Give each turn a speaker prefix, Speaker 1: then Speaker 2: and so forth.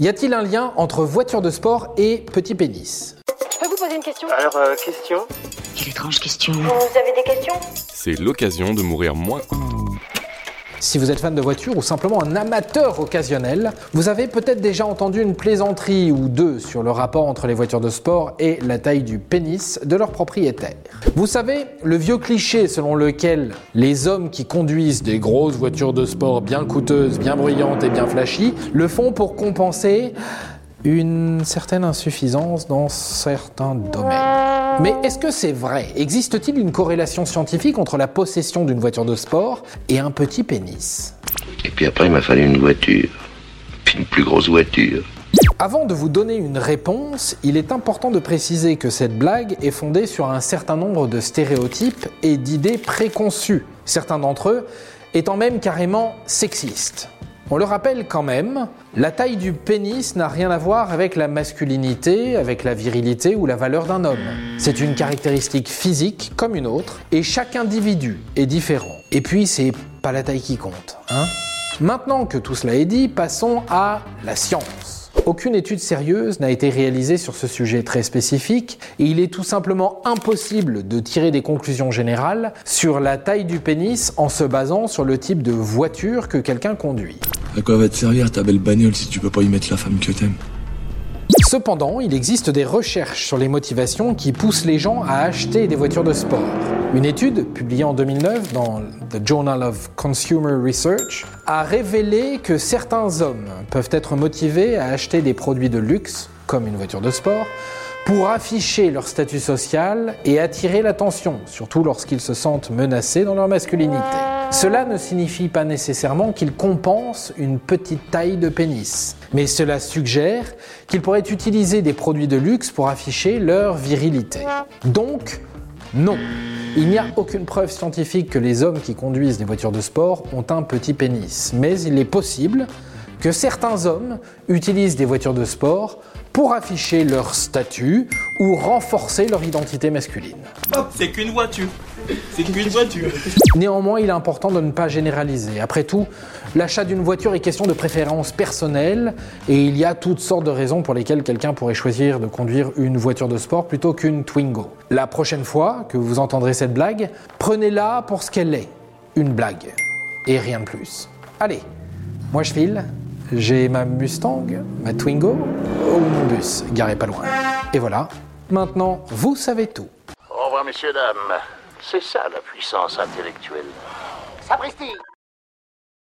Speaker 1: Y a-t-il un lien entre voiture de sport et petit pénis?
Speaker 2: Je peux vous poser une question?
Speaker 3: Alors, euh, question?
Speaker 4: Quelle étrange question.
Speaker 2: Vous avez des questions?
Speaker 5: C'est l'occasion de mourir moins.
Speaker 1: Si vous êtes fan de voiture ou simplement un amateur occasionnel, vous avez peut-être déjà entendu une plaisanterie ou deux sur le rapport entre les voitures de sport et la taille du pénis de leur propriétaire. Vous savez, le vieux cliché selon lequel les hommes qui conduisent des grosses voitures de sport bien coûteuses, bien bruyantes et bien flashy le font pour compenser une certaine insuffisance dans certains domaines. Mais est-ce que c'est vrai? Existe-t-il une corrélation scientifique entre la possession d'une voiture de sport et un petit pénis?
Speaker 6: Et puis après, il m'a fallu une voiture. Puis une plus grosse voiture.
Speaker 1: Avant de vous donner une réponse, il est important de préciser que cette blague est fondée sur un certain nombre de stéréotypes et d'idées préconçues, certains d'entre eux étant même carrément sexistes. On le rappelle quand même, la taille du pénis n'a rien à voir avec la masculinité, avec la virilité ou la valeur d'un homme. C'est une caractéristique physique comme une autre, et chaque individu est différent. Et puis c'est pas la taille qui compte, hein Maintenant que tout cela est dit, passons à la science. Aucune étude sérieuse n'a été réalisée sur ce sujet très spécifique et il est tout simplement impossible de tirer des conclusions générales sur la taille du pénis en se basant sur le type de voiture que quelqu'un conduit.
Speaker 7: Quoi va te servir ta belle bagnole si tu peux pas y mettre la femme que t'aimes?
Speaker 1: Cependant, il existe des recherches sur les motivations qui poussent les gens à acheter des voitures de sport. Une étude publiée en 2009 dans The Journal of Consumer Research a révélé que certains hommes peuvent être motivés à acheter des produits de luxe, comme une voiture de sport, pour afficher leur statut social et attirer l'attention, surtout lorsqu'ils se sentent menacés dans leur masculinité. Cela ne signifie pas nécessairement qu'ils compensent une petite taille de pénis, mais cela suggère qu'ils pourraient utiliser des produits de luxe pour afficher leur virilité. Donc, non. Il n'y a aucune preuve scientifique que les hommes qui conduisent des voitures de sport ont un petit pénis, mais il est possible que certains hommes utilisent des voitures de sport pour afficher leur statut ou renforcer leur identité masculine.
Speaker 3: C'est qu'une voiture. C'est qu'une voiture.
Speaker 1: Néanmoins, il est important de ne pas généraliser. Après tout, l'achat d'une voiture est question de préférence personnelle et il y a toutes sortes de raisons pour lesquelles quelqu'un pourrait choisir de conduire une voiture de sport plutôt qu'une Twingo. La prochaine fois que vous entendrez cette blague, prenez-la pour ce qu'elle est, une blague et rien de plus. Allez, moi je file, j'ai ma Mustang, ma Twingo ou mon bus garé pas loin. Et voilà, maintenant vous savez tout.
Speaker 8: Au revoir, messieurs, dames. C'est ça la puissance intellectuelle.
Speaker 2: Sapristi